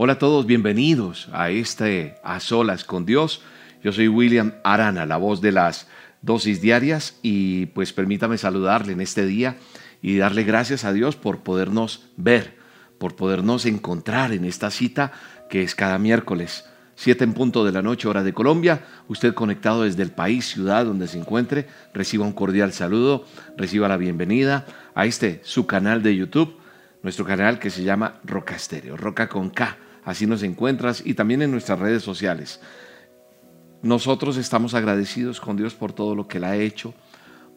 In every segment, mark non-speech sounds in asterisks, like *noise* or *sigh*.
Hola a todos, bienvenidos a este A Solas con Dios. Yo soy William Arana, la voz de las dosis diarias y pues permítame saludarle en este día y darle gracias a Dios por podernos ver, por podernos encontrar en esta cita que es cada miércoles, 7 en punto de la noche, hora de Colombia. Usted conectado desde el país, ciudad donde se encuentre, reciba un cordial saludo, reciba la bienvenida a este su canal de YouTube, nuestro canal que se llama Roca Estéreo, Roca con K así nos encuentras y también en nuestras redes sociales. Nosotros estamos agradecidos con Dios por todo lo que Él ha hecho,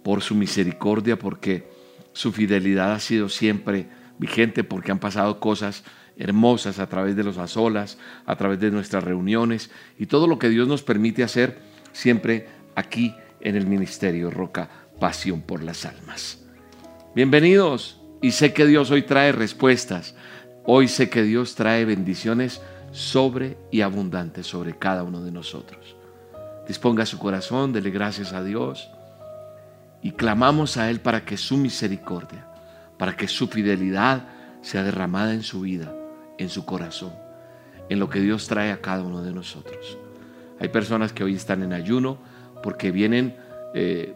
por su misericordia, porque su fidelidad ha sido siempre vigente, porque han pasado cosas hermosas a través de los azolas, a través de nuestras reuniones y todo lo que Dios nos permite hacer siempre aquí en el Ministerio Roca Pasión por las Almas. Bienvenidos y sé que Dios hoy trae respuestas Hoy sé que Dios trae bendiciones sobre y abundantes sobre cada uno de nosotros. Disponga su corazón, dele gracias a Dios y clamamos a Él para que su misericordia, para que su fidelidad sea derramada en su vida, en su corazón, en lo que Dios trae a cada uno de nosotros. Hay personas que hoy están en ayuno porque vienen eh,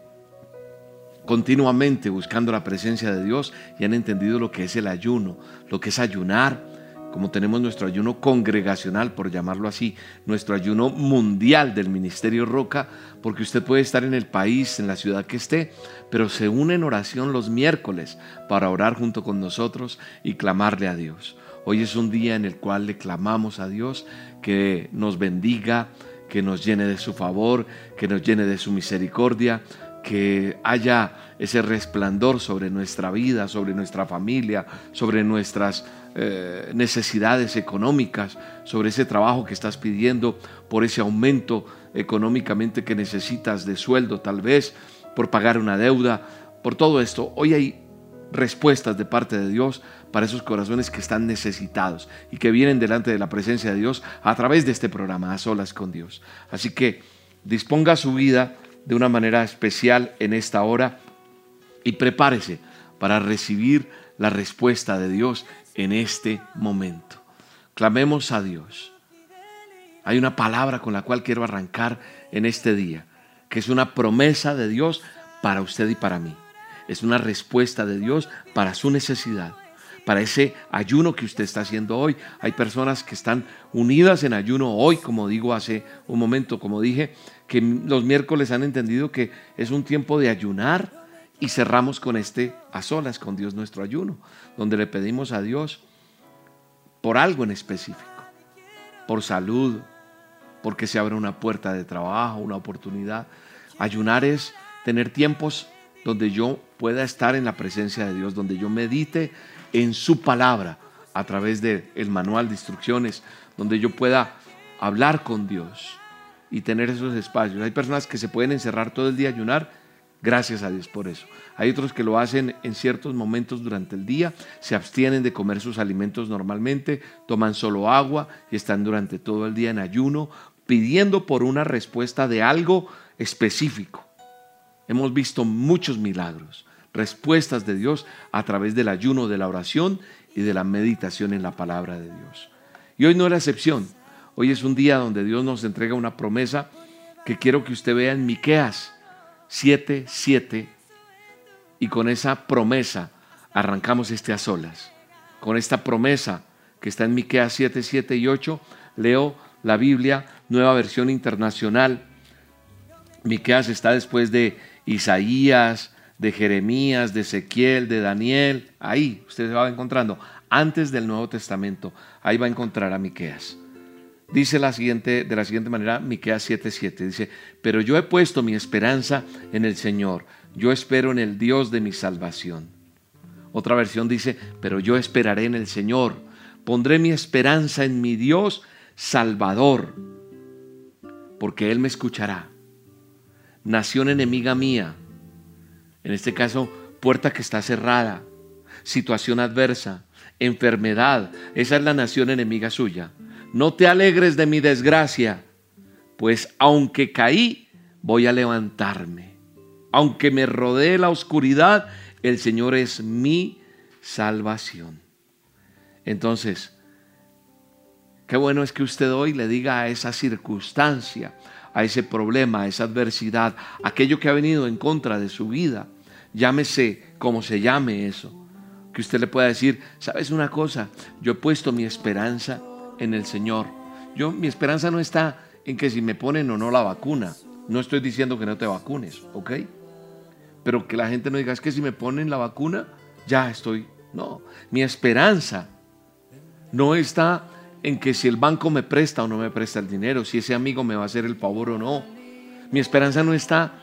continuamente buscando la presencia de Dios y han entendido lo que es el ayuno, lo que es ayunar, como tenemos nuestro ayuno congregacional, por llamarlo así, nuestro ayuno mundial del Ministerio Roca, porque usted puede estar en el país, en la ciudad que esté, pero se une en oración los miércoles para orar junto con nosotros y clamarle a Dios. Hoy es un día en el cual le clamamos a Dios que nos bendiga, que nos llene de su favor, que nos llene de su misericordia, que haya ese resplandor sobre nuestra vida, sobre nuestra familia, sobre nuestras eh, necesidades económicas, sobre ese trabajo que estás pidiendo, por ese aumento económicamente que necesitas de sueldo tal vez, por pagar una deuda, por todo esto. Hoy hay respuestas de parte de Dios para esos corazones que están necesitados y que vienen delante de la presencia de Dios a través de este programa, a solas con Dios. Así que disponga su vida de una manera especial en esta hora y prepárese para recibir la respuesta de Dios en este momento. Clamemos a Dios. Hay una palabra con la cual quiero arrancar en este día, que es una promesa de Dios para usted y para mí. Es una respuesta de Dios para su necesidad, para ese ayuno que usted está haciendo hoy. Hay personas que están unidas en ayuno hoy, como digo hace un momento, como dije, que los miércoles han entendido que es un tiempo de ayunar y cerramos con este a solas con Dios nuestro ayuno, donde le pedimos a Dios por algo en específico, por salud, porque se abre una puerta de trabajo, una oportunidad. Ayunar es tener tiempos donde yo pueda estar en la presencia de Dios, donde yo medite en su palabra a través del manual de instrucciones, donde yo pueda hablar con Dios, y tener esos espacios. Hay personas que se pueden encerrar todo el día a ayunar, gracias a Dios por eso. Hay otros que lo hacen en ciertos momentos durante el día, se abstienen de comer sus alimentos normalmente, toman solo agua y están durante todo el día en ayuno, pidiendo por una respuesta de algo específico. Hemos visto muchos milagros, respuestas de Dios a través del ayuno, de la oración y de la meditación en la palabra de Dios. Y hoy no es la excepción. Hoy es un día donde Dios nos entrega una promesa que quiero que usted vea en Miqueas 7, 7 y con esa promesa arrancamos este a solas. Con esta promesa que está en Miqueas 7, 7 y 8, leo la Biblia, nueva versión internacional. Miqueas está después de Isaías, de Jeremías, de Ezequiel, de Daniel. Ahí usted se va encontrando antes del Nuevo Testamento. Ahí va a encontrar a Miqueas. Dice la siguiente, de la siguiente manera, Miqueas 7:7, dice, pero yo he puesto mi esperanza en el Señor, yo espero en el Dios de mi salvación. Otra versión dice, pero yo esperaré en el Señor, pondré mi esperanza en mi Dios Salvador, porque Él me escuchará. Nación enemiga mía, en este caso, puerta que está cerrada, situación adversa, enfermedad, esa es la nación enemiga suya no te alegres de mi desgracia, pues aunque caí, voy a levantarme. Aunque me rodee la oscuridad, el Señor es mi salvación. Entonces, Qué bueno es que usted hoy le diga a esa circunstancia, a ese problema, a esa adversidad, aquello que ha venido en contra de su vida, llámese como se llame eso, que usted le pueda decir, ¿sabes una cosa? Yo he puesto mi esperanza en el Señor. Yo mi esperanza no está en que si me ponen o no la vacuna. No estoy diciendo que no te vacunes, ¿ok? Pero que la gente no diga, es que si me ponen la vacuna, ya estoy. No, mi esperanza no está en que si el banco me presta o no me presta el dinero, si ese amigo me va a hacer el favor o no. Mi esperanza no está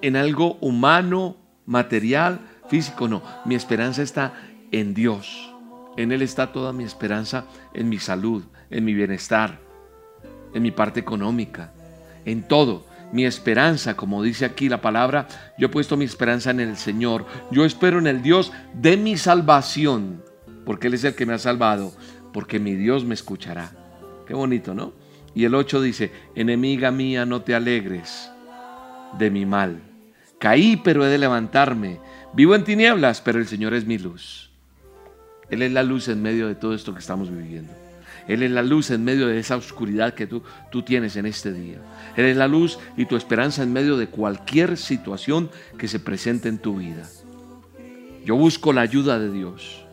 en algo humano, material, físico, no. Mi esperanza está en Dios. En Él está toda mi esperanza, en mi salud, en mi bienestar, en mi parte económica, en todo. Mi esperanza, como dice aquí la palabra, yo he puesto mi esperanza en el Señor. Yo espero en el Dios de mi salvación, porque Él es el que me ha salvado porque mi Dios me escuchará. Qué bonito, ¿no? Y el 8 dice, enemiga mía, no te alegres de mi mal. Caí, pero he de levantarme. Vivo en tinieblas, pero el Señor es mi luz. Él es la luz en medio de todo esto que estamos viviendo. Él es la luz en medio de esa oscuridad que tú, tú tienes en este día. Él es la luz y tu esperanza en medio de cualquier situación que se presente en tu vida. Yo busco la ayuda de Dios.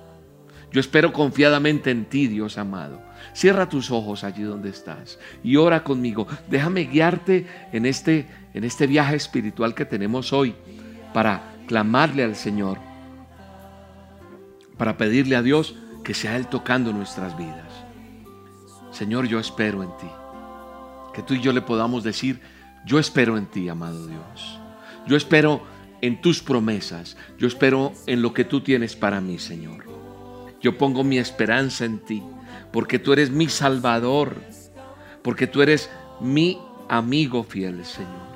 Yo espero confiadamente en ti, Dios amado. Cierra tus ojos allí donde estás y ora conmigo. Déjame guiarte en este, en este viaje espiritual que tenemos hoy para clamarle al Señor, para pedirle a Dios que sea Él tocando nuestras vidas. Señor, yo espero en ti. Que tú y yo le podamos decir, yo espero en ti, amado Dios. Yo espero en tus promesas. Yo espero en lo que tú tienes para mí, Señor. Yo pongo mi esperanza en ti, porque tú eres mi Salvador, porque tú eres mi amigo fiel, Señor.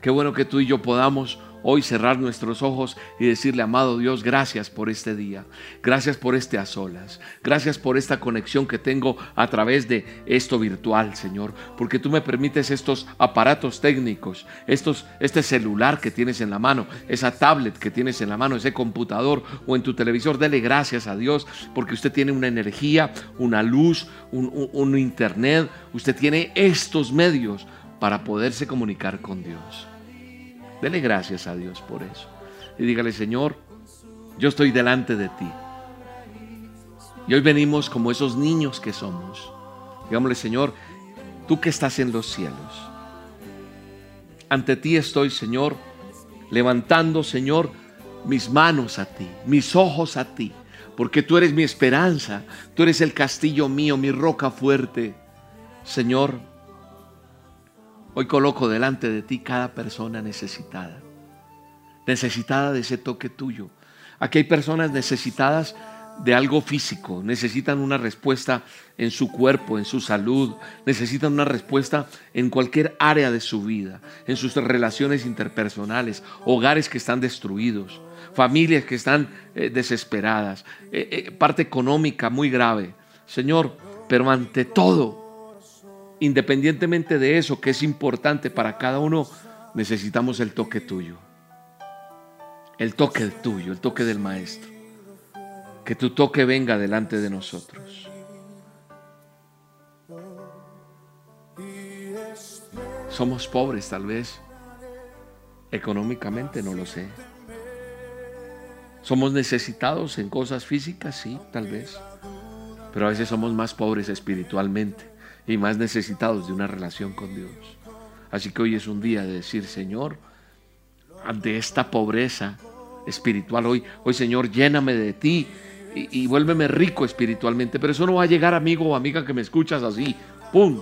Qué bueno que tú y yo podamos hoy cerrar nuestros ojos y decirle, amado Dios, gracias por este día, gracias por este a solas, gracias por esta conexión que tengo a través de esto virtual, Señor, porque tú me permites estos aparatos técnicos, estos, este celular que tienes en la mano, esa tablet que tienes en la mano, ese computador o en tu televisor, dele gracias a Dios, porque usted tiene una energía, una luz, un, un internet, usted tiene estos medios para poderse comunicar con Dios. Dele gracias a Dios por eso. Y dígale, Señor, yo estoy delante de ti. Y hoy venimos como esos niños que somos. Digámosle, Señor, tú que estás en los cielos. Ante ti estoy, Señor, levantando, Señor, mis manos a ti, mis ojos a ti, porque tú eres mi esperanza, tú eres el castillo mío, mi roca fuerte. Señor, Hoy coloco delante de ti cada persona necesitada, necesitada de ese toque tuyo. Aquí hay personas necesitadas de algo físico, necesitan una respuesta en su cuerpo, en su salud, necesitan una respuesta en cualquier área de su vida, en sus relaciones interpersonales, hogares que están destruidos, familias que están eh, desesperadas, eh, eh, parte económica muy grave. Señor, pero ante todo, independientemente de eso que es importante para cada uno, necesitamos el toque tuyo. El toque tuyo, el toque del Maestro. Que tu toque venga delante de nosotros. Somos pobres tal vez. Económicamente no lo sé. Somos necesitados en cosas físicas, sí, tal vez. Pero a veces somos más pobres espiritualmente y más necesitados de una relación con Dios. Así que hoy es un día de decir, Señor, ante esta pobreza espiritual, hoy, hoy Señor, lléname de ti y, y vuélveme rico espiritualmente. Pero eso no va a llegar, amigo o amiga, que me escuchas así, ¡pum!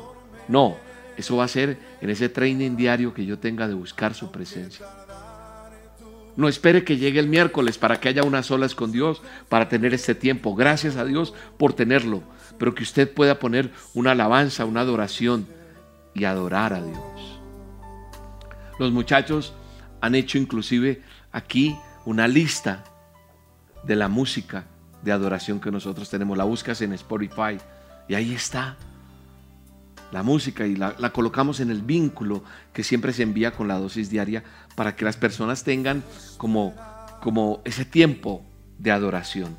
No, eso va a ser en ese training diario que yo tenga de buscar su presencia. No espere que llegue el miércoles para que haya unas solas con Dios, para tener este tiempo. Gracias a Dios por tenerlo pero que usted pueda poner una alabanza, una adoración y adorar a Dios. Los muchachos han hecho inclusive aquí una lista de la música de adoración que nosotros tenemos. La buscas en Spotify y ahí está la música y la, colocamos en el vínculo que siempre se envía con la dosis diaria para que las personas tengan como, como ese tiempo de adoración.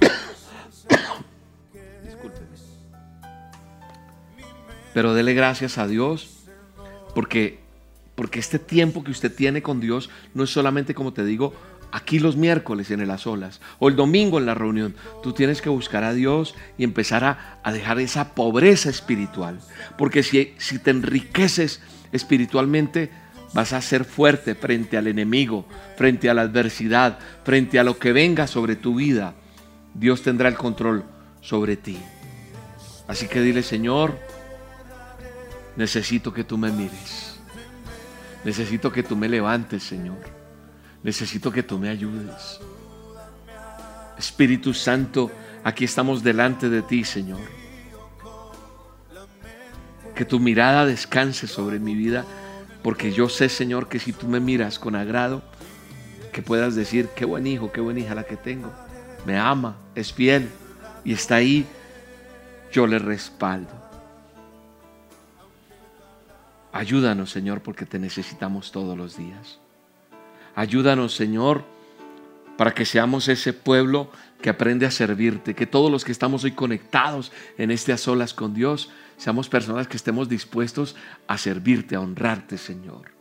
*coughs* Pero dele gracias a Dios porque, porque este tiempo que usted tiene con Dios no es solamente, como te digo, aquí los miércoles en las olas o el domingo en la reunión. Tú tienes que buscar a Dios y empezar a, a dejar esa pobreza espiritual. Porque si, si te enriqueces espiritualmente, vas a ser fuerte frente al enemigo, frente a la adversidad, frente a lo que venga sobre tu vida. Dios tendrá el control sobre ti. Así que dile, Señor, necesito que tú me mires. Necesito que tú me levantes, Señor. Necesito que tú me ayudes. Espíritu Santo, aquí estamos delante de ti, Señor. Que tu mirada descanse sobre mi vida porque yo sé, Señor, que si tú me miras con agrado, que puedas decir, qué buen hijo, qué buena hija la que tengo. Me ama, es fiel y está ahí. Yo le respaldo. Ayúdanos, Señor, porque te necesitamos todos los días. Ayúdanos, Señor, para que seamos ese pueblo que aprende a servirte, que todos los que estamos hoy conectados en este a solas con Dios, seamos personas que estemos dispuestos a servirte, a honrarte, Señor.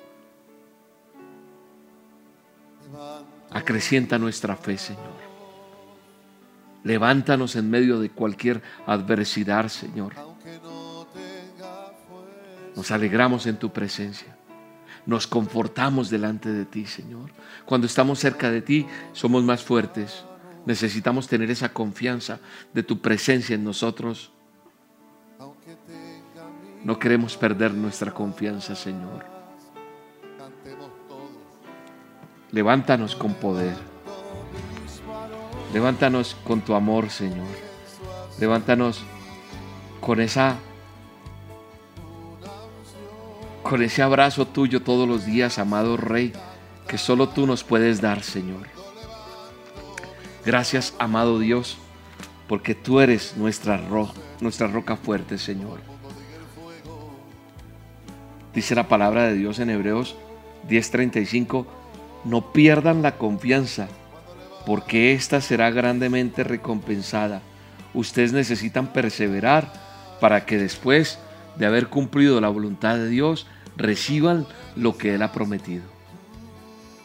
Acrecienta nuestra fe, Señor. Levántanos en medio de cualquier adversidad, Señor. Nos alegramos en tu presencia. Nos confortamos delante de ti, Señor. Cuando estamos cerca de ti, somos más fuertes. Necesitamos tener esa confianza de tu presencia en nosotros no queremos perder nuestra confianza, Señor. Levántanos con poder. Levántanos con tu amor, Señor. Levántanos con esa con ese abrazo tuyo todos los días, amado Rey, que solo tú nos puedes dar, Señor. Gracias, amado Dios, porque tú eres nuestra roca, nuestra roca fuerte, Señor. Dice la palabra de Dios en Hebreos 10:35, no pierdan la confianza, porque ésta será grandemente recompensada. Ustedes necesitan perseverar para que después de haber cumplido la voluntad de Dios, reciban lo que Él ha prometido.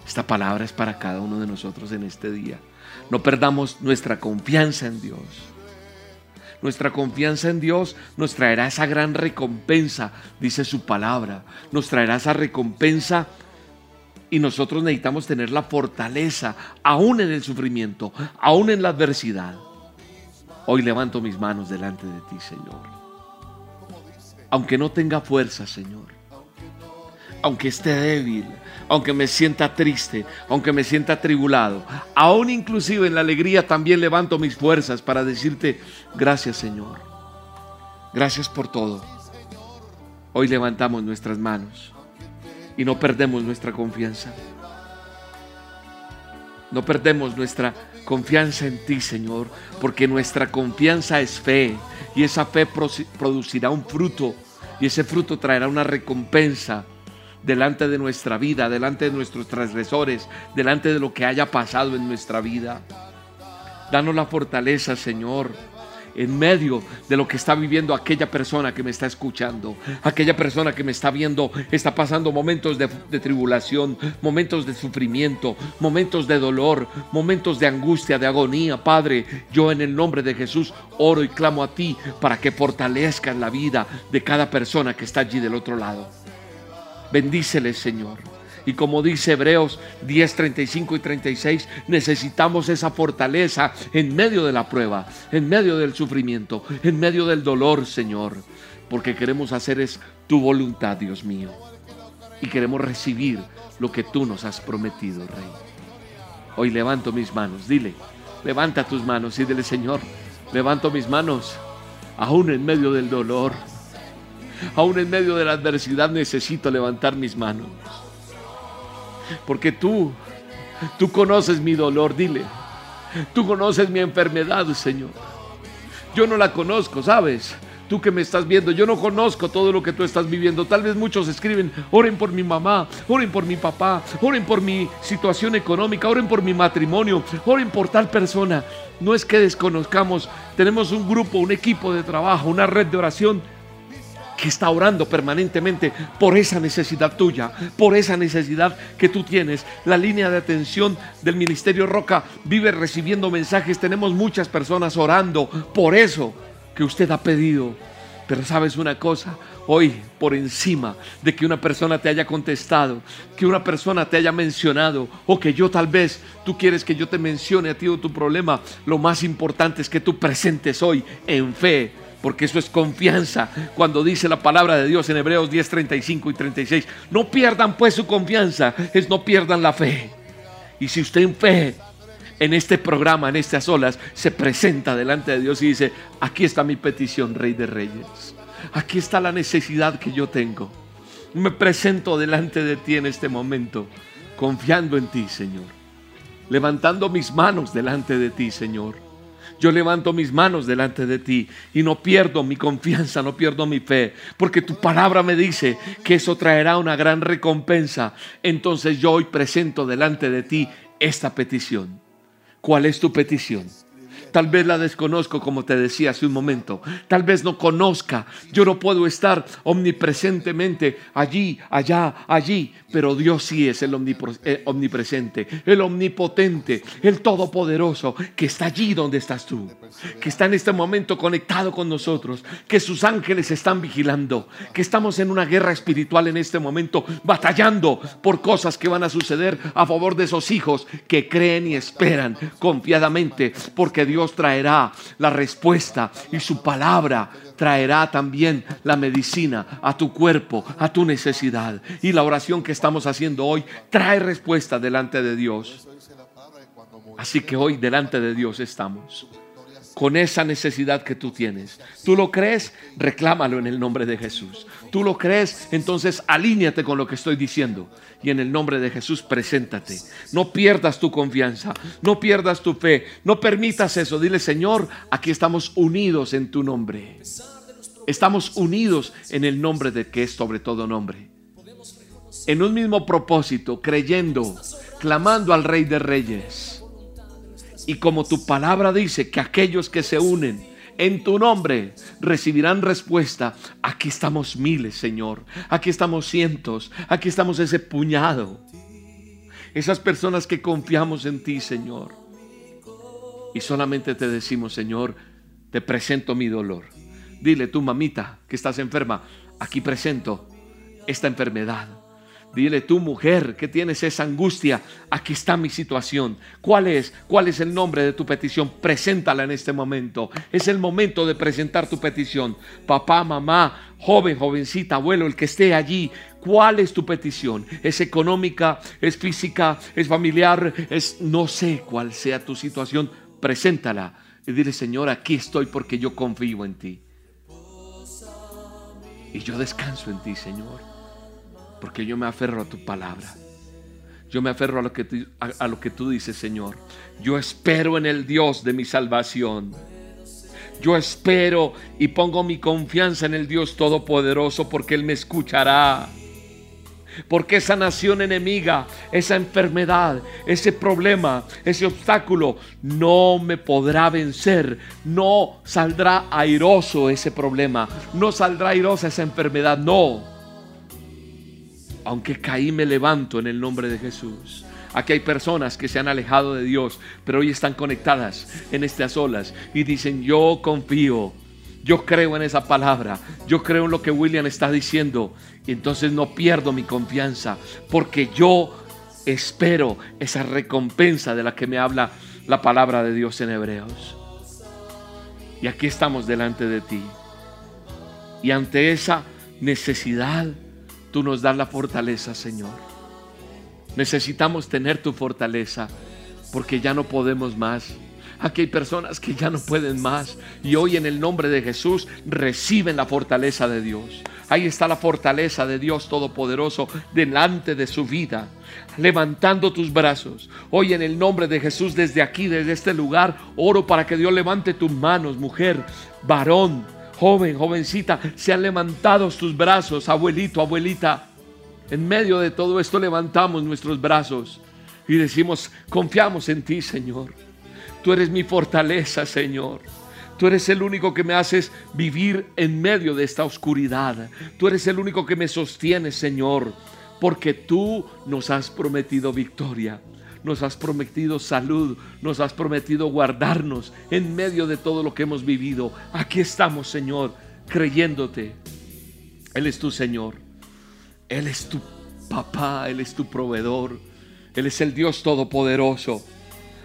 Esta palabra es para cada uno de nosotros en este día. No perdamos nuestra confianza en Dios. Nuestra confianza en Dios nos traerá esa gran recompensa, dice su palabra. Nos traerá esa recompensa y nosotros necesitamos tener la fortaleza, aún en el sufrimiento, aún en la adversidad. Hoy levanto mis manos delante de ti, Señor. Aunque no tenga fuerza, Señor. Aunque esté débil, aunque me sienta triste, aunque me sienta atribulado, aún inclusive en la alegría también levanto mis fuerzas para decirte gracias Señor. Gracias por todo. Hoy levantamos nuestras manos y no perdemos nuestra confianza. No perdemos nuestra confianza en ti, Señor, porque nuestra confianza es fe y esa fe producirá un fruto y ese fruto traerá una recompensa delante de nuestra vida, delante de nuestros transgresores, delante de lo que haya pasado en nuestra vida. Danos la fortaleza, Señor, en medio de lo que está viviendo aquella persona que me está escuchando, aquella persona que me está viendo, está pasando momentos de, tribulación, momentos de sufrimiento, momentos de dolor, momentos de angustia, de agonía. Padre, yo en el nombre de Jesús oro y clamo a ti para que fortalezcas la vida de cada persona que está allí del otro lado. Bendícele, Señor. Y como dice Hebreos 10, 35 y 36, necesitamos esa fortaleza en medio de la prueba, en medio del sufrimiento, en medio del dolor, Señor. Porque queremos hacer es tu voluntad, Dios mío. Y queremos recibir lo que tú nos has prometido, Rey. Hoy levanto mis manos, dile, levanta tus manos y dile, Señor, levanto mis manos, aún en medio del dolor Aún en medio de la adversidad necesito levantar mis manos. Porque tú, tú conoces mi dolor, dile. Tú conoces mi enfermedad, Señor. Yo no la conozco, ¿sabes? Tú que me estás viendo, yo no conozco todo lo que tú estás viviendo. Tal vez muchos escriben, oren por mi mamá, oren por mi papá, oren por mi situación económica, oren por mi matrimonio, oren por tal persona. No es que desconozcamos, tenemos un grupo, un equipo de trabajo, una red de oración que está orando permanentemente por esa necesidad tuya, por esa necesidad que tú tienes. La línea de atención del Ministerio Roca vive recibiendo mensajes. Tenemos muchas personas orando por eso que usted ha pedido. Pero sabes una cosa, hoy por encima de que una persona te haya contestado, que una persona te haya mencionado o que yo tal vez tú quieres que yo te mencione a ti o tu problema, lo más importante es que tú presentes hoy en fe porque eso es confianza. Cuando dice la palabra de Dios en Hebreos 10, 35 y 36, no pierdan pues su confianza, es no pierdan la fe. Y si usted en fe, en este programa, en estas olas, se presenta delante de Dios y dice, aquí está mi petición, Rey de Reyes. Aquí está la necesidad que yo tengo. Me presento delante de ti en este momento, confiando en ti, Señor. Levantando mis manos delante de ti, Señor yo levanto mis manos delante de ti y no pierdo mi confianza, no pierdo mi fe, porque tu palabra me dice que eso traerá una gran recompensa. Entonces yo hoy presento delante de ti esta petición. ¿Cuál es tu petición? Tal vez la desconozco como te decía hace un momento. Tal vez no conozca. Yo no puedo estar omnipresentemente allí, allá, allí. Pero Dios sí es el eh, omnipresente, el omnipotente, el todopoderoso, que está allí donde estás tú. Que está en este momento conectado con nosotros. Que sus ángeles están vigilando. Que estamos en una guerra espiritual en este momento, batallando por cosas que van a suceder a favor de esos hijos que creen y esperan confiadamente. Porque Dios traerá la respuesta y su palabra traerá también la medicina a tu cuerpo, a tu necesidad. Y la oración que estamos haciendo hoy trae respuesta delante de Dios. Así que hoy delante de Dios estamos con esa necesidad que tú tienes. ¿Tú lo crees? Reclámalo en el nombre de Jesús. ¿Tú lo crees? Entonces alíñate con lo que estoy diciendo. Y en el nombre de Jesús, preséntate. No pierdas tu confianza, no pierdas tu fe, no permitas eso. Dile, Señor, aquí estamos unidos en tu nombre. Estamos unidos en el nombre de que es sobre todo nombre. En un mismo propósito, creyendo, clamando al Rey de Reyes y como tu palabra dice que aquellos que se unen en tu nombre recibirán respuesta, aquí estamos miles, Señor. Aquí estamos cientos. Aquí estamos ese puñado. Esas personas que confiamos en ti, Señor. Y solamente te decimos, Señor, te presento mi dolor. Dile tu mamita que estás enferma, aquí presento esta enfermedad. Dile, tu mujer, que tienes esa angustia, aquí está mi situación. ¿Cuál es? ¿Cuál es el nombre de tu petición? Preséntala en este momento. Es el momento de presentar tu petición. Papá, mamá, joven, jovencita, abuelo, el que esté allí, ¿cuál es tu petición? ¿Es económica? ¿Es física? ¿Es familiar? ¿Es no sé cuál sea tu situación? Preséntala y dile, Señor, aquí estoy porque yo confío en ti. Y yo descanso en ti, Señor porque yo me aferro a tu palabra. Yo me aferro a lo que tú, a, lo que tú dices, Señor. Yo espero en el Dios de mi salvación. Yo espero y pongo mi confianza en el Dios Todopoderoso porque Él me escuchará. Porque esa nación enemiga, esa enfermedad, ese problema, ese obstáculo no me podrá vencer. No saldrá airoso ese problema. No saldrá airosa esa enfermedad. No aunque caí me levanto en el nombre de Jesús. Aquí hay personas que se han alejado de Dios, pero hoy están conectadas en estas olas y dicen, yo confío, yo creo en esa palabra, yo creo en lo que William está diciendo entonces no pierdo mi confianza porque yo espero esa recompensa de la que me habla la palabra de Dios en Hebreos. Y aquí estamos delante de ti. Y ante esa necesidad, Tú nos das la fortaleza, Señor. Necesitamos tener tu fortaleza porque ya no podemos más. Aquí hay personas que ya no pueden más y hoy en el nombre de Jesús reciben la fortaleza de Dios. Ahí está la fortaleza de Dios Todopoderoso delante de su vida, levantando tus brazos. Hoy en el nombre de Jesús desde aquí, desde este lugar, oro para que Dios levante tus manos, mujer, varón, joven, jovencita, sean levantados tus brazos, abuelito, abuelita. En medio de todo esto levantamos nuestros brazos y decimos, confiamos en ti, Señor. Tú eres mi fortaleza, Señor. Tú eres el único que me haces vivir en medio de esta oscuridad. Tú eres el único que me sostiene, Señor, porque tú nos has prometido victoria. Nos has prometido salud, nos has prometido guardarnos en medio de todo lo que hemos vivido. Aquí estamos, Señor, creyéndote. Él es tu Señor. Él es tu papá, Él es tu proveedor. Él es el Dios todopoderoso.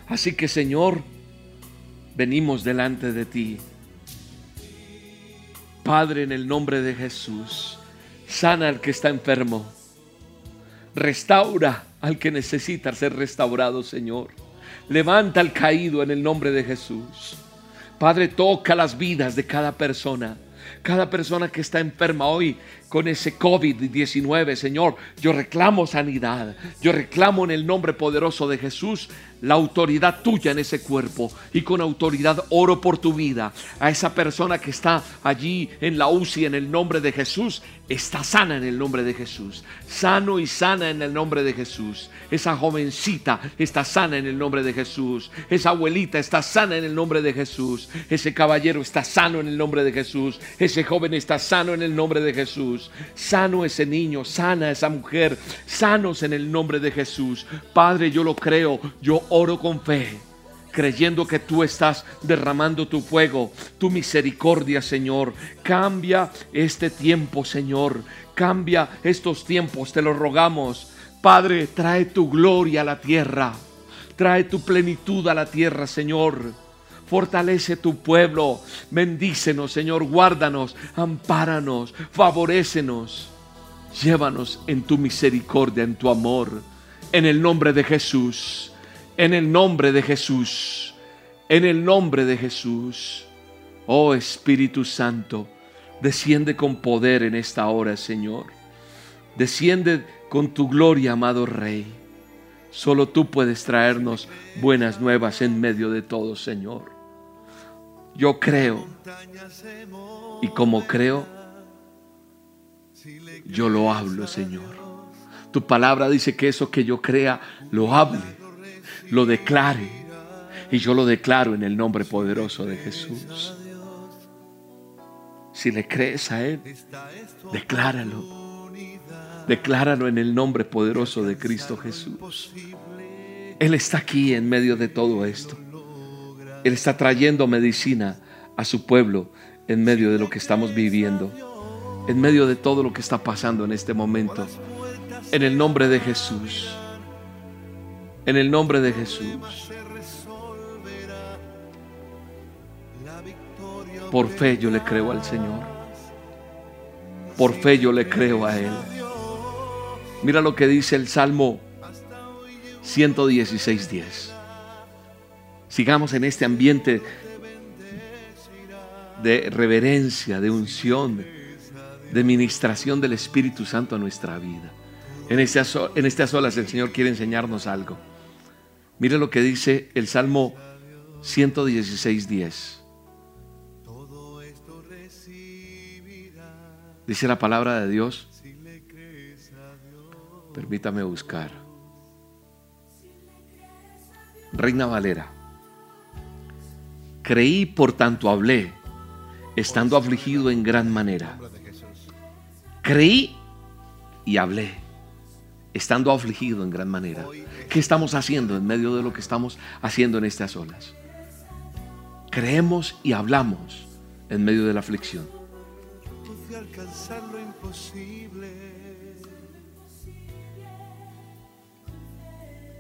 Así que, Señor, venimos delante de ti. Padre, en el nombre de Jesús, sana al que está enfermo. Restaura al que necesita ser restaurado, Señor. Levanta al caído en el nombre de Jesús. Padre, toca las vidas de cada persona. Cada persona que está enferma hoy con ese COVID-19, Señor, yo reclamo sanidad. Yo reclamo en el nombre poderoso de Jesús la autoridad tuya en ese cuerpo. Y con autoridad oro por tu vida. A esa persona que está allí en la UCI en el nombre de Jesús, está sana en el nombre de Jesús. Sano y sana en el nombre de Jesús. Esa jovencita está sana en el nombre de Jesús. Esa abuelita está sana en el nombre de Jesús. Ese caballero está sano en el nombre de Jesús. Ese joven está sano en el nombre de Jesús. Sano ese niño, sana esa mujer. Sanos en el nombre de Jesús. Padre, yo lo creo. Yo oro con fe, creyendo que tú estás derramando tu fuego, tu misericordia, Señor. Cambia este tiempo, Señor. Cambia estos tiempos, te lo rogamos. Padre, trae tu gloria a la tierra. Trae tu plenitud a la tierra, Señor. Fortalece tu pueblo. Bendícenos, Señor. Guárdanos, ampáranos, favorécenos. Llévanos en tu misericordia, en tu amor. En el nombre de Jesús. En el nombre de Jesús. En el nombre de Jesús. Oh Espíritu Santo, desciende con poder en esta hora, Señor. Desciende con tu gloria, amado Rey. Solo tú puedes traernos buenas nuevas en medio de todo, Señor. Yo creo. Y como creo, yo lo hablo, Señor. Tu palabra dice que eso que yo crea, lo hable lo declare. Y yo lo declaro en el nombre poderoso de Jesús. Si le crees a Él, decláralo. Decláralo en el nombre poderoso de Cristo Jesús. Él está aquí en medio de todo esto. Él está trayendo medicina a su pueblo en medio de lo que estamos viviendo. En medio de todo lo que está pasando en este momento. En el nombre de Jesús. En el nombre de Jesús. Por fe yo le creo al Señor. Por fe yo le creo a Él. Mira lo que dice el Salmo 116.10. Sigamos en este ambiente de reverencia, de unción, de ministración del Espíritu Santo a nuestra vida. En estas, en estas olas el Señor quiere enseñarnos algo. Mire lo que dice el Salmo 116, 10. Dice la palabra de Dios. Permítame buscar. Reina Valera. Creí, por tanto hablé, estando afligido en gran manera. Creí y hablé estando afligido en gran manera. ¿Qué estamos haciendo en medio de lo que estamos haciendo en estas olas? Creemos y hablamos en medio de la aflicción.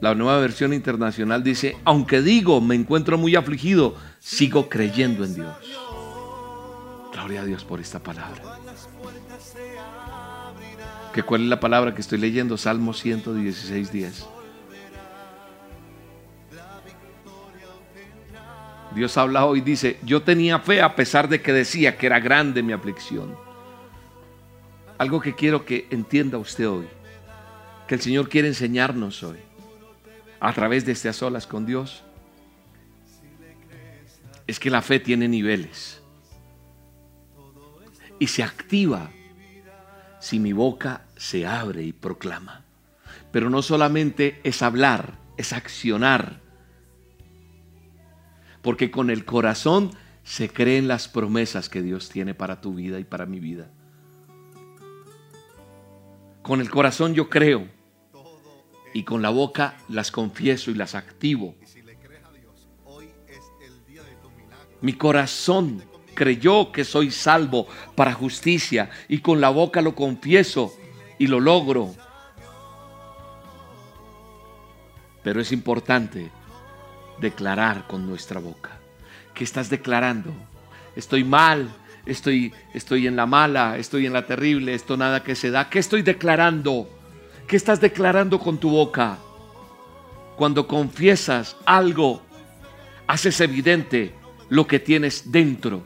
La nueva versión internacional dice, aunque digo me encuentro muy afligido, sigo creyendo en Dios. Gloria a Dios por esta palabra que cuál es la palabra que estoy leyendo, Salmo 116, 10. Dios habla hoy dice, yo tenía fe a pesar de que decía que era grande mi aflicción. Algo que quiero que entienda usted hoy, que el Señor quiere enseñarnos hoy, a través de estas olas con Dios, es que la fe tiene niveles y se activa si mi boca se abre y proclama. Pero no solamente es hablar, es accionar. Porque con el corazón se creen las promesas que Dios tiene para tu vida y para mi vida. Con el corazón yo creo y con la boca las confieso y las activo. Mi corazón creyó que soy salvo para justicia y con la boca lo confieso y lo logro. Pero es importante declarar con nuestra boca. ¿Qué estás declarando? Estoy mal, estoy, estoy en la mala, estoy en la terrible, esto nada que se da. ¿Qué estoy declarando? ¿Qué estás declarando con tu boca? Cuando confiesas algo, haces evidente lo que tienes dentro.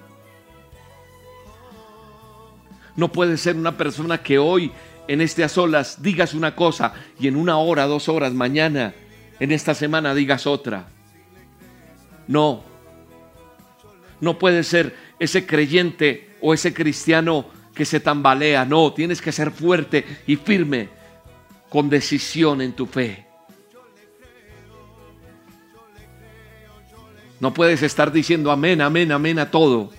No puedes ser una persona que hoy en este a digas una cosa y en una hora, dos horas, mañana, en esta semana digas otra. No. No puede ser ese creyente o ese cristiano que se tambalea. No, tienes que ser fuerte y firme con decisión en tu fe. No puedes estar diciendo amén, amén, amén a todo.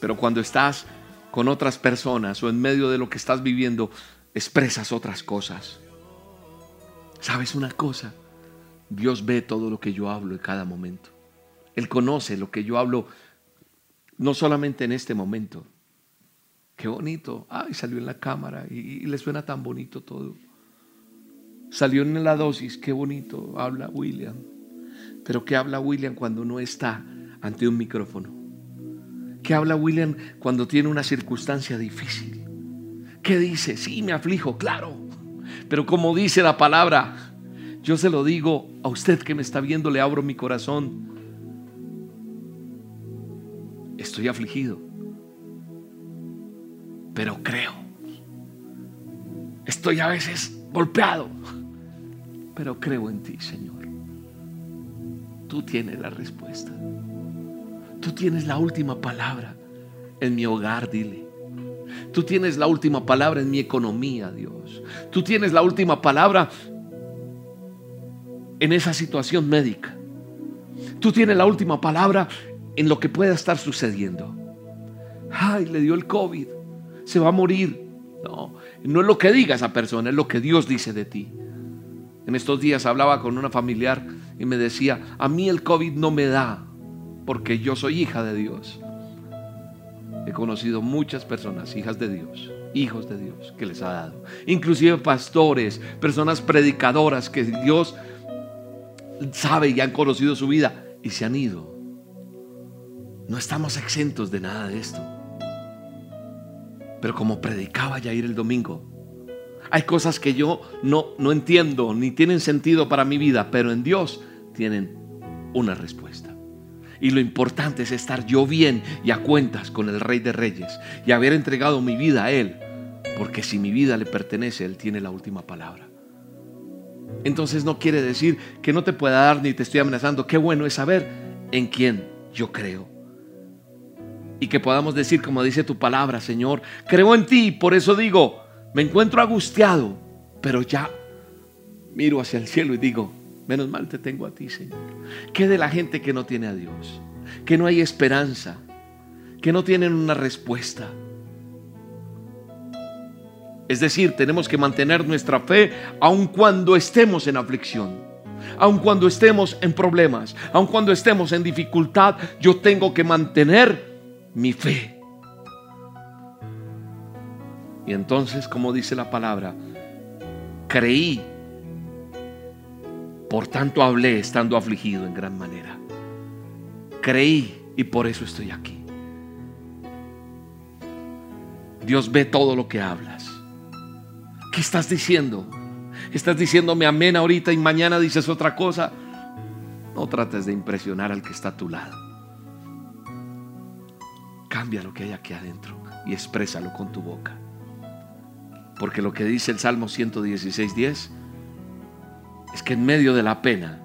Pero cuando estás con otras personas o en medio de lo que estás viviendo, expresas otras cosas. ¿Sabes una cosa? Dios ve todo lo que yo hablo en cada momento. Él conoce lo que yo hablo, no solamente en este momento. Qué bonito. Ay, salió en la cámara y, le suena tan bonito todo. Salió en la dosis, qué bonito habla William. Pero ¿qué habla William cuando no está ante un micrófono? ¿Qué habla William cuando tiene una circunstancia difícil? ¿Qué dice? Sí, me aflijo, claro. Pero como dice la palabra, yo se lo digo a usted que me está viendo, le abro mi corazón. Estoy afligido, pero creo. Estoy a veces golpeado, pero creo en ti, Señor. Tú tienes la respuesta. Tú tienes la última palabra en mi hogar, dile. Tú tienes la última palabra en mi economía, Dios. Tú tienes la última palabra en esa situación médica. Tú tienes la última palabra en lo que pueda estar sucediendo. Ay, le dio el COVID, se va a morir. No, no es lo que diga esa persona, es lo que Dios dice de ti. En estos días hablaba con una familiar y me decía, a mí el COVID no me da porque yo soy hija de Dios. He conocido muchas personas, hijas de Dios, hijos de Dios, que les ha dado. Inclusive pastores, personas predicadoras que Dios sabe y han conocido su vida y se han ido. No estamos exentos de nada de esto. Pero como predicaba ir el domingo, hay cosas que yo no, no entiendo ni tienen sentido para mi vida, pero en Dios tienen una respuesta. Y lo importante es estar yo bien y a cuentas con el Rey de Reyes y haber entregado mi vida a Él, porque si mi vida le pertenece, Él tiene la última palabra. Entonces no quiere decir que no te pueda dar ni te estoy amenazando. Qué bueno es saber en quién yo creo. Y que podamos decir, como dice tu palabra, Señor, creo en ti, por eso digo, me encuentro angustiado, pero ya miro hacia el cielo y digo, menos mal te tengo a ti, Señor. ¿Qué de la gente que no tiene a Dios? Que no hay esperanza, que no tienen una respuesta es decir, tenemos que mantener nuestra fe aun cuando estemos en aflicción, aun cuando estemos en problemas, aun cuando estemos en dificultad, yo tengo que mantener mi fe. Y entonces, como dice la palabra, creí, por tanto hablé estando afligido en gran manera. Creí y por eso estoy aquí. Dios ve todo lo que hablas. ¿Qué estás diciendo? ¿Estás diciéndome amén ahorita y mañana dices otra cosa? No trates de impresionar al que está a tu lado. Cambia lo que hay aquí adentro y exprésalo con tu boca. Porque lo que dice el Salmo 116.10 es que en medio de la pena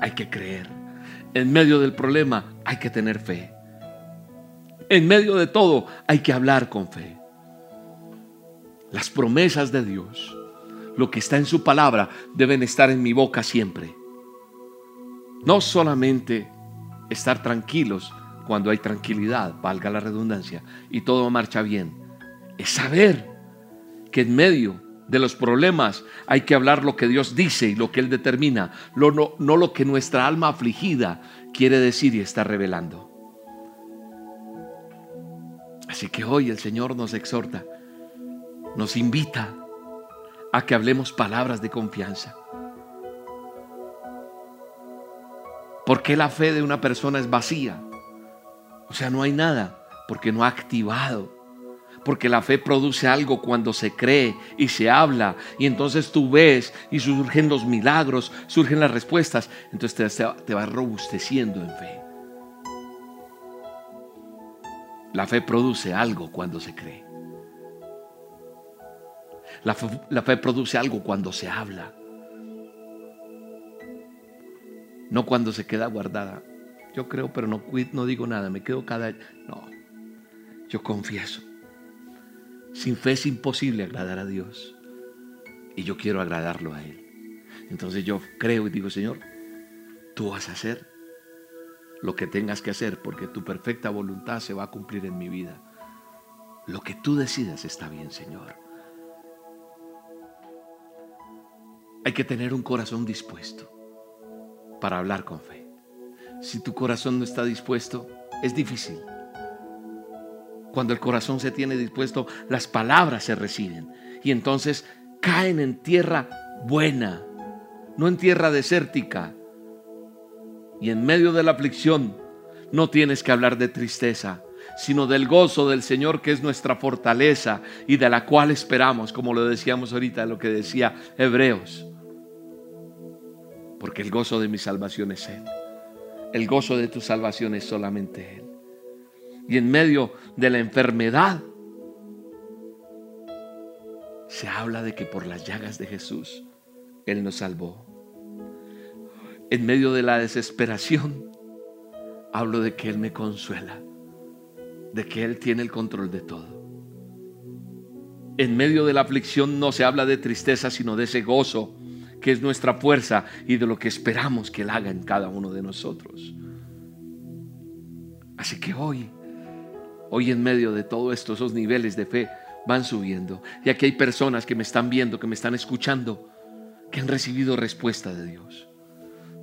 hay que creer. En medio del problema hay que tener fe. En medio de todo hay que hablar con fe las promesas de Dios, lo que está en su palabra, deben estar en mi boca siempre. No solamente estar tranquilos cuando hay tranquilidad, valga la redundancia, y todo marcha bien. Es saber que en medio de los problemas hay que hablar lo que Dios dice y lo que Él determina, no, no lo que nuestra alma afligida quiere decir y está revelando. Así que hoy el Señor nos exhorta, nos invita a que hablemos palabras de confianza. ¿Por qué la fe de una persona es vacía? O sea, no hay nada, porque no ha activado. Porque la fe produce algo cuando se cree y se habla. Y entonces tú ves y surgen los milagros, surgen las respuestas. Entonces te, te va robusteciendo en fe. La fe produce algo cuando se cree. La fe, produce algo cuando se habla. No cuando se queda guardada. Yo creo, pero no, no digo nada. Me quedo cada... No. Yo confieso. Sin fe es imposible agradar a Dios. Y yo quiero agradarlo a Él. Entonces yo creo y digo, Señor, tú vas a hacer lo que tengas que hacer porque tu perfecta voluntad se va a cumplir en mi vida. Lo que tú decidas está bien, Señor. Hay que tener un corazón dispuesto para hablar con fe. Si tu corazón no está dispuesto, es difícil. Cuando el corazón se tiene dispuesto, las palabras se reciben y entonces caen en tierra buena, no en tierra desértica, y en medio de la aflicción no tienes que hablar de tristeza, sino del gozo del Señor que es nuestra fortaleza y de la cual esperamos, como lo decíamos ahorita, lo que decía Hebreos. Porque el gozo de mi salvación es Él. El gozo de tu salvación es solamente Él. Y en medio de la enfermedad, se habla de que por las llagas de Jesús Él nos salvó en medio de la desesperación, hablo de que Él me consuela, de que Él tiene el control de todo. En medio de la aflicción no se habla de tristeza, sino de ese gozo que es nuestra fuerza y de lo que esperamos que Él haga en cada uno de nosotros. Así que hoy, hoy en medio de todo esto, esos niveles de fe van subiendo. Y aquí hay personas que me están viendo, que me están escuchando, que han recibido respuesta de Dios.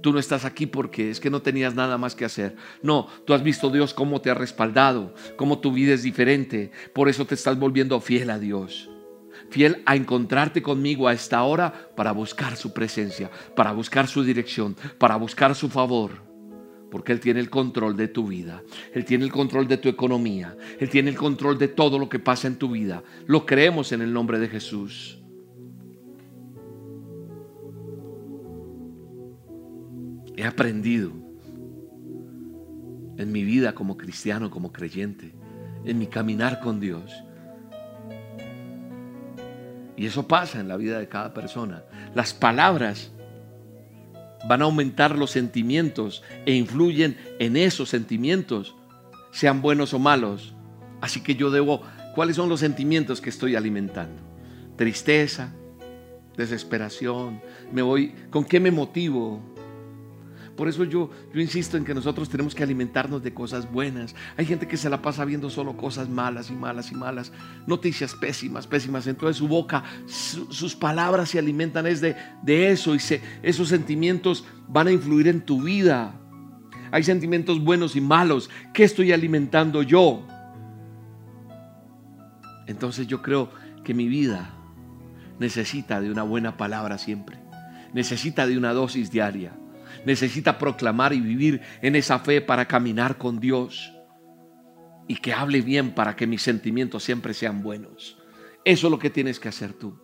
Tú no estás aquí porque es que no tenías nada más que hacer. No, tú has visto Dios cómo te ha respaldado, cómo tu vida es diferente. Por eso te estás volviendo fiel a Dios. Fiel a encontrarte conmigo a esta hora para buscar su presencia, para buscar su dirección, para buscar su favor. Porque Él tiene el control de tu vida. Él tiene el control de tu economía. Él tiene el control de todo lo que pasa en tu vida. Lo creemos en el nombre de Jesús. he aprendido en mi vida como cristiano, como creyente, en mi caminar con Dios. Y eso pasa en la vida de cada persona. Las palabras van a aumentar los sentimientos e influyen en esos sentimientos, sean buenos o malos. Así que yo debo, ¿cuáles son los sentimientos que estoy alimentando? Tristeza, desesperación, me voy, ¿con qué me motivo? Por eso yo, insisto en que nosotros tenemos que alimentarnos de cosas buenas. Hay gente que se la pasa viendo solo cosas malas y malas y malas, noticias pésimas, pésimas. Entonces su boca, sus palabras se alimentan es de, eso y esos sentimientos van a influir en tu vida. Hay sentimientos buenos y malos. ¿Qué estoy alimentando yo? Entonces yo creo que mi vida necesita de una buena palabra siempre. Necesita de una dosis diaria necesita proclamar y vivir en esa fe para caminar con Dios. Y que hable bien para que mis sentimientos siempre sean buenos. Eso es lo que tienes que hacer tú.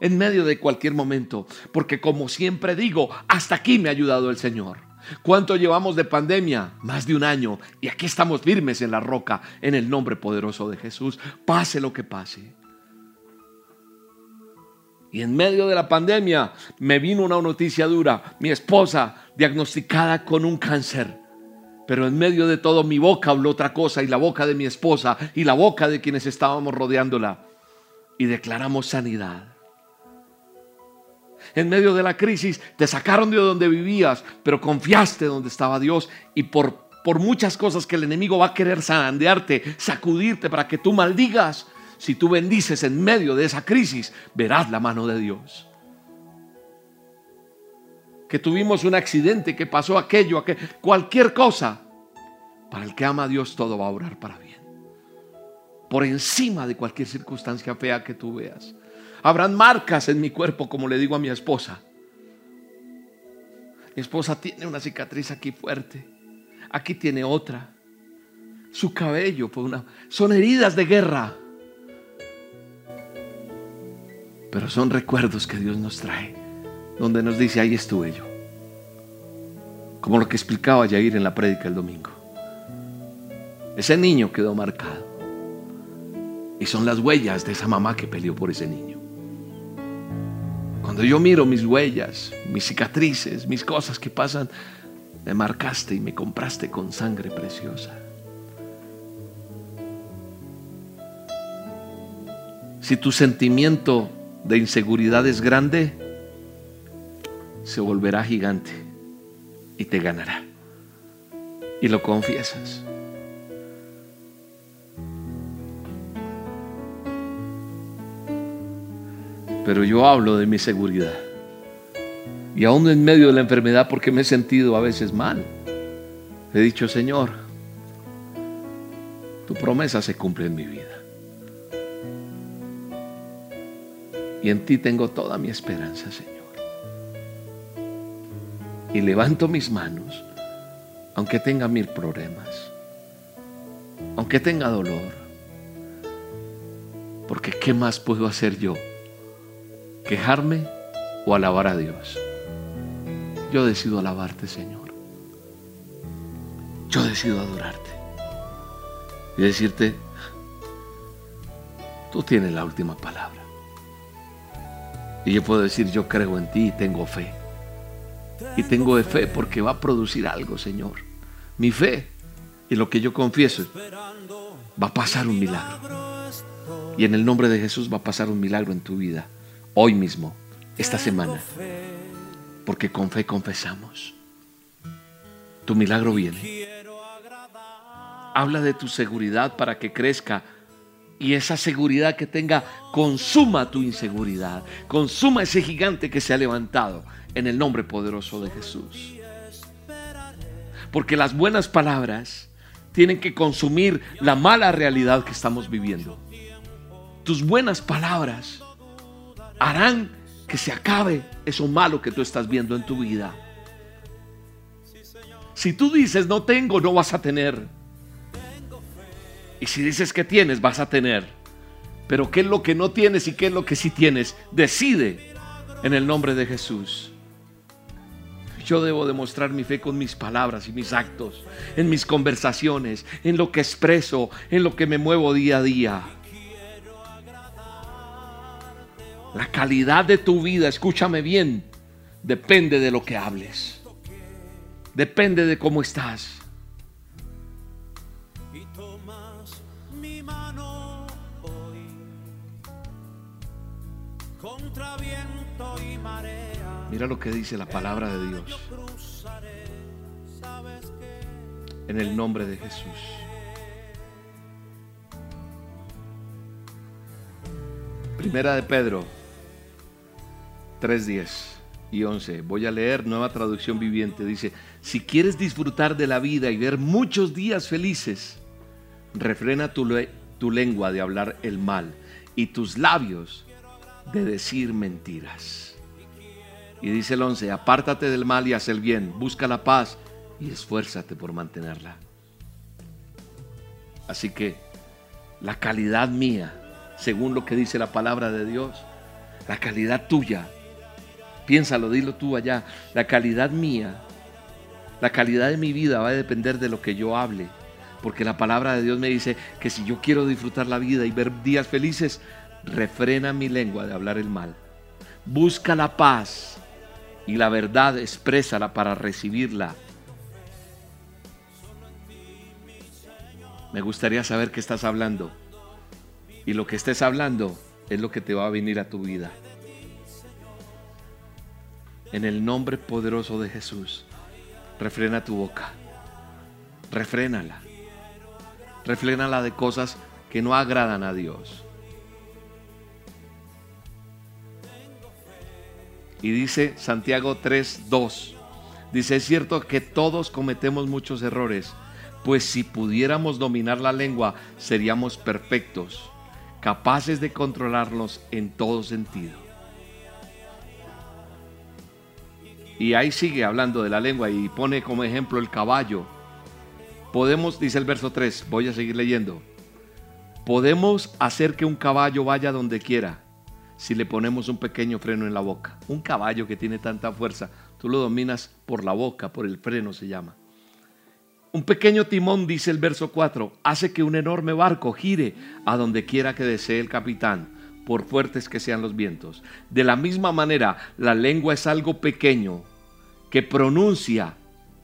En medio de cualquier momento. Porque como siempre digo, hasta aquí me ha ayudado el Señor. ¿Cuánto llevamos de pandemia? Más de un año. Y aquí estamos firmes en la roca, en el nombre poderoso de Jesús. Pase lo que pase. Y en medio de la pandemia me vino una noticia dura. Mi esposa diagnosticada con un cáncer. Pero en medio de todo mi boca habló otra cosa y la boca de mi esposa y la boca de quienes estábamos rodeándola. Y declaramos sanidad. En medio de la crisis te sacaron de donde vivías, pero confiaste donde estaba Dios y por por muchas cosas que el enemigo va a querer zarandearte, sacudirte para que tú maldigas. Si tú bendices en medio de esa crisis, verás la mano de Dios. Que tuvimos un accidente, que pasó aquello, cualquier cosa. Para el que ama a Dios todo va a orar para bien. Por encima de cualquier circunstancia fea que tú veas. Habrán marcas en mi cuerpo, como le digo a mi esposa. Mi esposa tiene una cicatriz aquí fuerte. Aquí tiene otra. Su cabello fue una... Son heridas de guerra. Pero son recuerdos que Dios nos trae. Donde nos dice, ahí estuve yo. Como lo que explicaba Jair en la prédica el domingo. Ese niño quedó marcado. Y son las huellas de esa mamá que peleó por ese niño. Cuando yo miro mis huellas, mis cicatrices, mis cosas que pasan, me marcaste y me compraste con sangre preciosa. Si tu sentimiento de inseguridad es grande, se volverá gigante y te ganará. Y lo confiesas. Pero yo hablo de mi seguridad. Y aún en medio de la enfermedad, porque me he sentido a veces mal, he dicho, Señor, tu promesa se cumple en mi vida. Y en ti tengo toda mi esperanza, Señor. Y levanto mis manos, aunque tenga mil problemas, aunque tenga dolor. Porque ¿qué más puedo hacer yo? ¿Quejarme o alabar a Dios? Yo decido alabarte, Señor. Yo decido adorarte. Y decirte, tú tienes la última palabra. Y yo puedo decir, yo creo en ti y tengo fe. Y tengo fe porque va a producir algo, Señor. Mi fe y lo que yo confieso va a pasar un milagro. Y en el nombre de Jesús va a pasar un milagro en tu vida. Hoy mismo, esta semana porque con fe confesamos. Tu milagro viene. Habla de tu seguridad para que crezca y esa seguridad que tenga consuma tu inseguridad, consuma ese gigante que se ha levantado en el nombre poderoso de Jesús. Porque las buenas palabras tienen que consumir la mala realidad que estamos viviendo. Tus buenas palabras harán que se acabe eso malo que tú estás viendo en tu vida. Si tú dices no tengo, no vas a tener. Y si dices que tienes, vas a tener. Pero qué es lo que no tienes y qué es lo que sí tienes, decide en el nombre de Jesús. Yo debo demostrar mi fe con mis palabras y mis actos, en mis conversaciones, en lo que expreso, en lo que me muevo día a día. La calidad de tu vida, escúchame bien, depende de lo que hables. Depende de cómo estás. Mira lo que dice la palabra de Dios. En el nombre de Jesús. Primera de Pedro 3, 10 y 11. Voy a leer nueva traducción viviente. Dice, si quieres disfrutar de la vida y ver muchos días felices, refrena tu, tu lengua de hablar el mal y tus labios de decir mentiras. Y dice el 11, apártate del mal y haz el bien, busca la paz y esfuérzate por mantenerla. Así que la calidad mía, según lo que dice la palabra de Dios, la calidad tuya Piénsalo, dilo tú allá. La calidad mía, la calidad de mi vida va a depender de lo que yo hable. Porque la palabra de Dios me dice que si yo quiero disfrutar la vida y ver días felices, refrena mi lengua de hablar el mal. Busca la paz y la verdad, exprésala para recibirla. Me gustaría saber qué estás hablando. Y lo que estés hablando es lo que te va a venir a tu vida en el nombre poderoso de Jesús. Refrena tu boca. refrénala. Refrénala de cosas que no agradan a Dios. Y dice Santiago 3:2. Dice, es cierto que todos cometemos muchos errores, pues si pudiéramos dominar la lengua seríamos perfectos, capaces de controlarlos en todo sentido. Y ahí sigue hablando de la lengua y pone como ejemplo el caballo. Podemos, dice el verso 3, voy a seguir leyendo. Podemos hacer que un caballo vaya donde quiera si le ponemos un pequeño freno en la boca. Un caballo que tiene tanta fuerza, tú lo dominas por la boca, por el freno se llama. Un pequeño timón, dice el verso 4, hace que un enorme barco gire a donde quiera que desee el capitán, por fuertes que sean los vientos. De la misma manera, la lengua es algo pequeño que pronuncia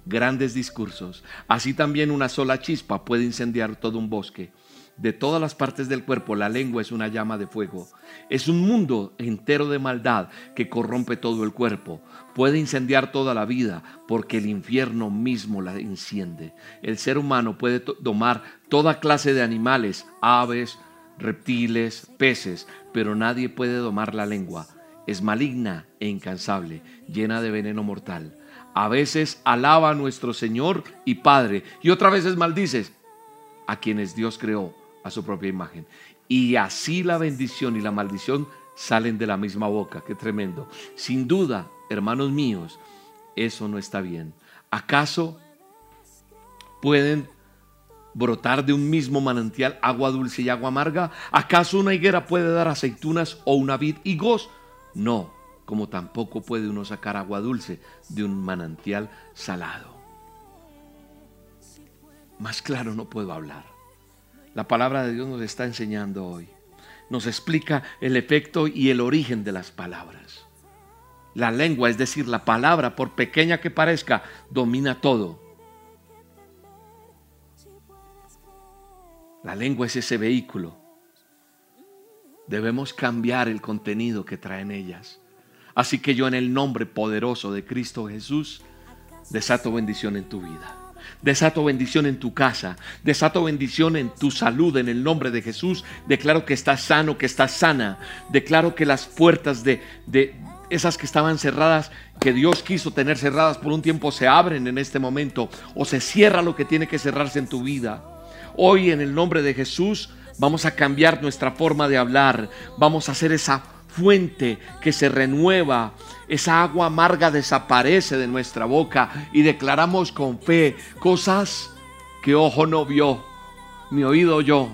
grandes discursos. Así también una sola chispa puede incendiar todo un bosque. De todas las partes del cuerpo, la lengua es una llama de fuego. Es un mundo entero de maldad que corrompe todo el cuerpo. Puede incendiar toda la vida porque el infierno mismo la enciende. El ser humano puede domar toda clase de animales, aves, reptiles, peces, pero nadie puede domar la lengua. Es maligna e incansable, llena de veneno mortal. A veces alaba a nuestro Señor y Padre y otras veces maldices a quienes Dios creó a su propia imagen. Y así la bendición y la maldición salen de la misma boca. Qué tremendo. Sin duda, hermanos míos, eso no está bien. ¿Acaso pueden brotar de un mismo manantial agua dulce y agua amarga? ¿Acaso una higuera puede dar aceitunas o una vid higos? No, como tampoco puede uno sacar agua dulce de un manantial salado. Más claro no puedo hablar. La palabra de Dios nos está enseñando hoy. Nos explica el efecto y el origen de las palabras. La lengua, es decir, la palabra, por pequeña que parezca, domina todo. La lengua es ese vehículo. Debemos cambiar el contenido que traen ellas. Así que yo en el nombre poderoso de Cristo Jesús desato bendición en tu vida. Desato bendición en tu casa. Desato bendición en tu salud en el nombre de Jesús. Declaro que estás sano, que estás sana. Declaro que las puertas de, de esas que estaban cerradas, que Dios quiso tener cerradas por un tiempo, se abren en este momento. O se cierra lo que tiene que cerrarse en tu vida. Hoy en el nombre de Jesús vamos a cambiar nuestra forma de hablar. Vamos a hacer esa fuente que se renueva, esa agua amarga desaparece de nuestra boca y declaramos con fe cosas que ojo no vio, ni oído oyó,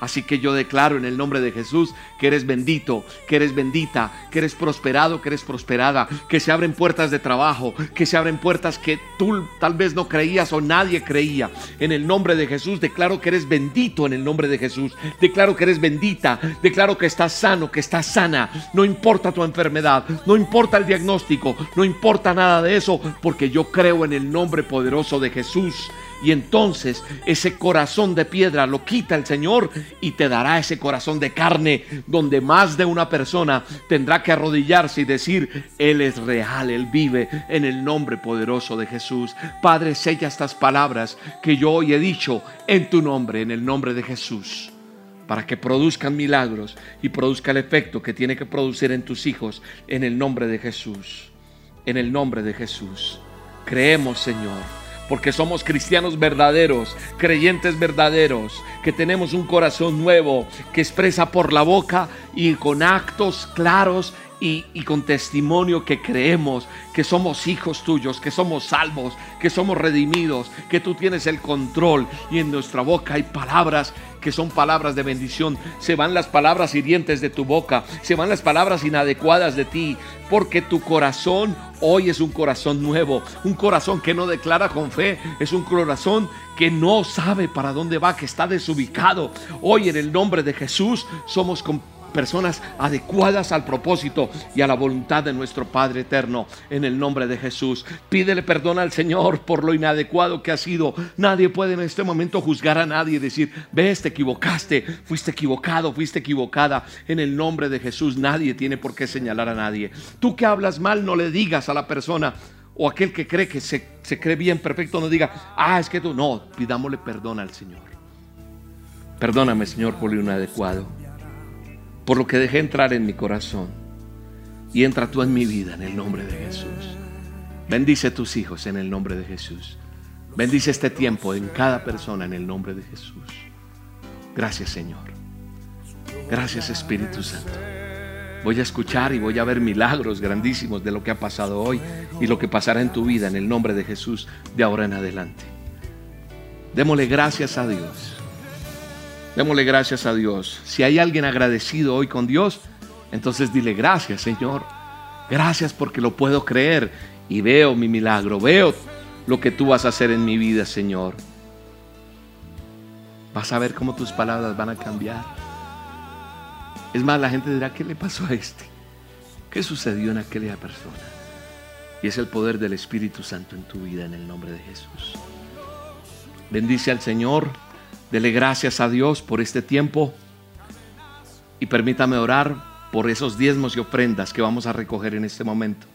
Así que yo declaro en el nombre de Jesús que eres bendito, que eres bendita, que eres prosperado, que eres prosperada, que se abren puertas de trabajo, que se abren puertas que tú tal vez no creías o nadie creía. En el nombre de Jesús declaro que eres bendito en el nombre de Jesús. Declaro que eres bendita, declaro que estás sano, que estás sana. No importa tu enfermedad, no importa el diagnóstico, no importa nada de eso, porque yo creo en el nombre poderoso de Jesús. Y entonces ese corazón de piedra lo quita el Señor y te dará ese corazón de carne donde más de una persona tendrá que arrodillarse y decir, Él es real, Él vive en el nombre poderoso de Jesús. Padre, sella estas palabras que yo hoy he dicho en tu nombre, en el nombre de Jesús para que produzcan milagros y produzca el efecto que tiene que producir en tus hijos en el nombre de Jesús. En el nombre de Jesús. Creemos, Señor porque somos cristianos verdaderos, creyentes verdaderos, que tenemos un corazón nuevo, que expresa por la boca y con actos claros y, con testimonio que creemos que somos hijos tuyos, que somos salvos, que somos redimidos, que tú tienes el control y en nuestra boca hay palabras que son palabras de bendición. Se van las palabras hirientes de tu boca, se van las palabras inadecuadas de ti, porque tu corazón hoy es un corazón nuevo, un corazón que no declara con fe, es un corazón que no sabe para dónde va, que está desubicado. Hoy en el nombre de Jesús somos personas adecuadas al propósito y a la voluntad de nuestro Padre eterno en el nombre de Jesús. Pídele perdón al Señor por lo inadecuado que ha sido. Nadie puede en este momento juzgar a nadie y decir, ves, te equivocaste, fuiste equivocado, fuiste equivocada. En el nombre de Jesús nadie tiene por qué señalar a nadie. Tú que hablas mal, no le digas a la persona, o aquel que cree que se, se cree bien, perfecto, no diga, ah, es que tú, no, pidámosle perdón al Señor. Perdóname, Señor, por lo inadecuado, por lo que dejé entrar en mi corazón. Y entra tú en mi vida en el nombre de Jesús. Bendice a tus hijos en el nombre de Jesús. Bendice este tiempo en cada persona en el nombre de Jesús. Gracias, Señor. Gracias, Espíritu Santo. Voy a escuchar y voy a ver milagros grandísimos de lo que ha pasado hoy y lo que pasará en tu vida en el nombre de Jesús de ahora en adelante. Démosle gracias a Dios. Démosle gracias a Dios. Si hay alguien agradecido hoy con Dios, entonces dile gracias, Señor. Gracias porque lo puedo creer y veo mi milagro, veo lo que tú vas a hacer en mi vida, Señor. Vas a ver cómo tus palabras van a cambiar. Es más, la gente dirá, ¿qué le pasó a este? ¿Qué sucedió en aquella persona? Y es el poder del Espíritu Santo en tu vida en el nombre de Jesús. Bendice al Señor, dele gracias a Dios por este tiempo y permítame orar por esos diezmos y ofrendas que vamos a recoger en este momento.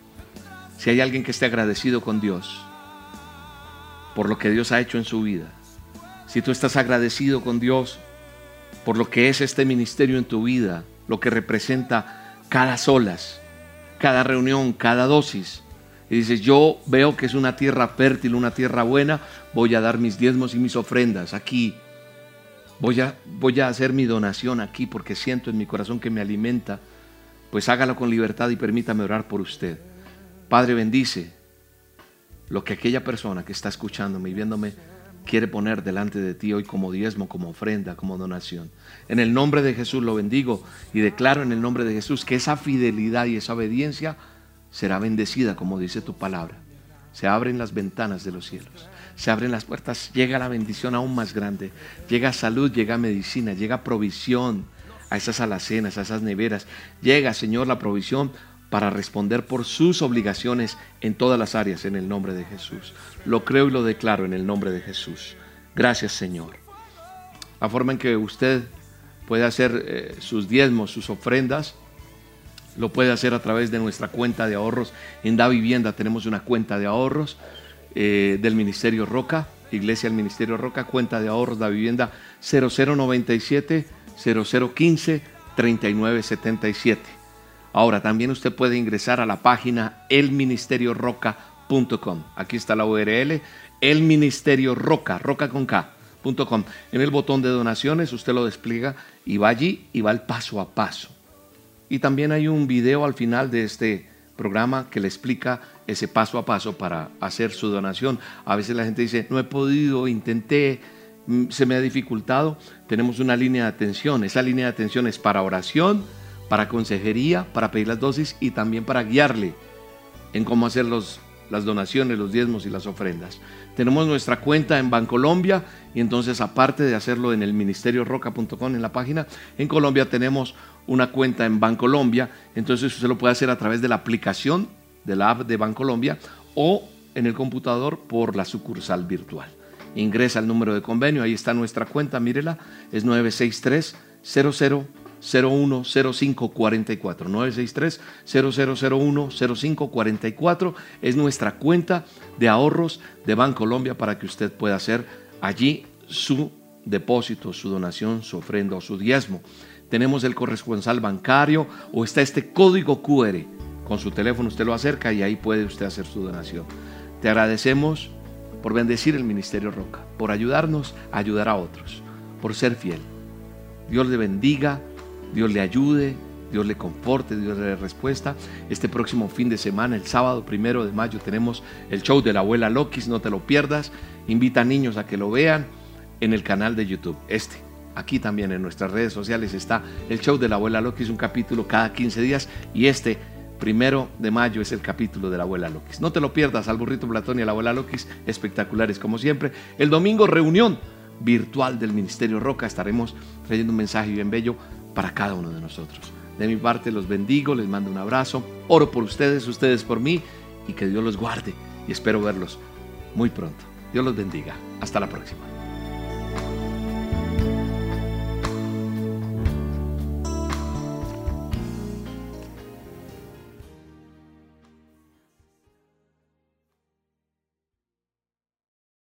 Si hay alguien que esté agradecido con Dios por lo que Dios ha hecho en su vida, si tú estás agradecido con Dios por lo que es este ministerio en tu vida, lo que representa cada solas, cada reunión, cada dosis. Y dices, yo veo que es una tierra fértil, una tierra buena, voy a dar mis diezmos y mis ofrendas aquí. Voy a, voy a hacer mi donación aquí porque siento en mi corazón que me alimenta. Pues hágalo con libertad y permítame orar por usted. Padre, bendice lo que aquella persona que está escuchándome y viéndome quiere poner delante de ti hoy como diezmo, como ofrenda, como donación. En el nombre de Jesús lo bendigo y declaro en el nombre de Jesús que esa fidelidad y esa obediencia será bendecida, como dice tu palabra. Se abren las ventanas de los cielos, se abren las puertas, llega la bendición aún más grande, llega salud, llega medicina, llega provisión a esas alacenas, a esas neveras, llega, Señor, la provisión para responder por sus obligaciones en todas las áreas en el nombre de Jesús. Lo creo y lo declaro en el nombre de Jesús. Gracias Señor. La forma en que usted puede hacer eh, sus diezmos, sus ofrendas, lo puede hacer a través de nuestra cuenta de ahorros. En Da Vivienda tenemos una cuenta de ahorros eh, del Ministerio Roca, Iglesia del Ministerio Roca, cuenta de ahorros Da Vivienda 0097 0015 3977. Ahora, también usted puede ingresar a la página elministerioroca.com. Aquí está la URL, elministerioroca, roca con K.com. En el botón de donaciones usted lo despliega y va allí y va el paso a paso. Y también hay un video al final de este programa que le explica ese paso a paso para hacer su donación. A veces la gente dice, no he podido, intenté, mm, se me ha dificultado. Tenemos una línea de atención. Esa línea de atención es para oración, para consejería, para pedir las dosis y también para guiarle en cómo hacer los, las donaciones, los diezmos y las ofrendas. Tenemos nuestra cuenta en Bancolombia y entonces aparte de hacerlo en el ministerio roca.com en la página, en Colombia tenemos una cuenta en Bancolombia, entonces usted lo puede hacer a través de la aplicación de la app de Bancolombia o en el computador por la sucursal virtual. Ingresa el número de convenio, ahí está nuestra cuenta, mírela, es 963 00 010544 963 0001 0544 es nuestra cuenta de ahorros de Bancolombia para que usted pueda hacer allí su depósito, su donación, su ofrenda o su diezmo. Tenemos el corresponsal bancario o está este código QR. Con su teléfono usted lo acerca y ahí puede usted hacer su donación. Te agradecemos por bendecir el Ministerio Roca, por ayudarnos a ayudar a otros, por ser fiel. Dios le bendiga Dios le ayude, Dios le conforte, Dios le dé respuesta. Este próximo fin de semana, el sábado primero de mayo, tenemos el show de la abuela Lokis, no te lo pierdas. Invita a niños a que lo vean en el canal de YouTube. Este, aquí también en nuestras redes sociales está el show de la abuela Lokis, un capítulo cada 15 días. Y este primero de mayo es el capítulo de la abuela Lokis. No te lo pierdas, al burrito Platón y a la abuela Lokis, espectaculares como siempre. El domingo, reunión virtual del Ministerio Roca. Estaremos trayendo un mensaje bien bello para cada uno de nosotros. De mi parte los bendigo, les mando un abrazo, oro por ustedes, ustedes por mí y que Dios los guarde y espero verlos muy pronto. Dios los bendiga. Hasta la próxima.